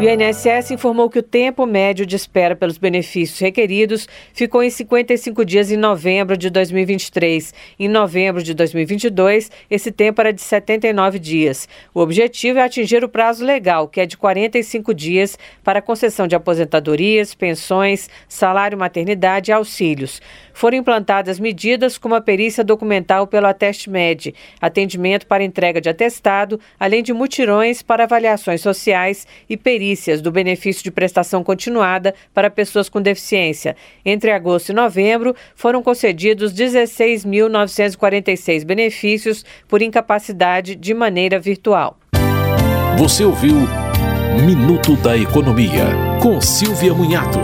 O INSS informou que o tempo médio de espera pelos benefícios requeridos ficou em 55 dias em novembro de 2023. Em novembro de 2022, esse tempo era de 79 dias. O objetivo é atingir o prazo legal, que é de 45 dias, para concessão de aposentadorias, pensões, salário maternidade e auxílios. Foram implantadas medidas como a perícia documental pelo Ateste Med, atendimento para entrega de atestado, além de mutirões para avaliações sociais e perícia do benefício de prestação continuada para pessoas com deficiência. Entre agosto e novembro, foram concedidos 16.946 benefícios por incapacidade de maneira virtual. Você ouviu Minuto da Economia, com Silvia Munhato.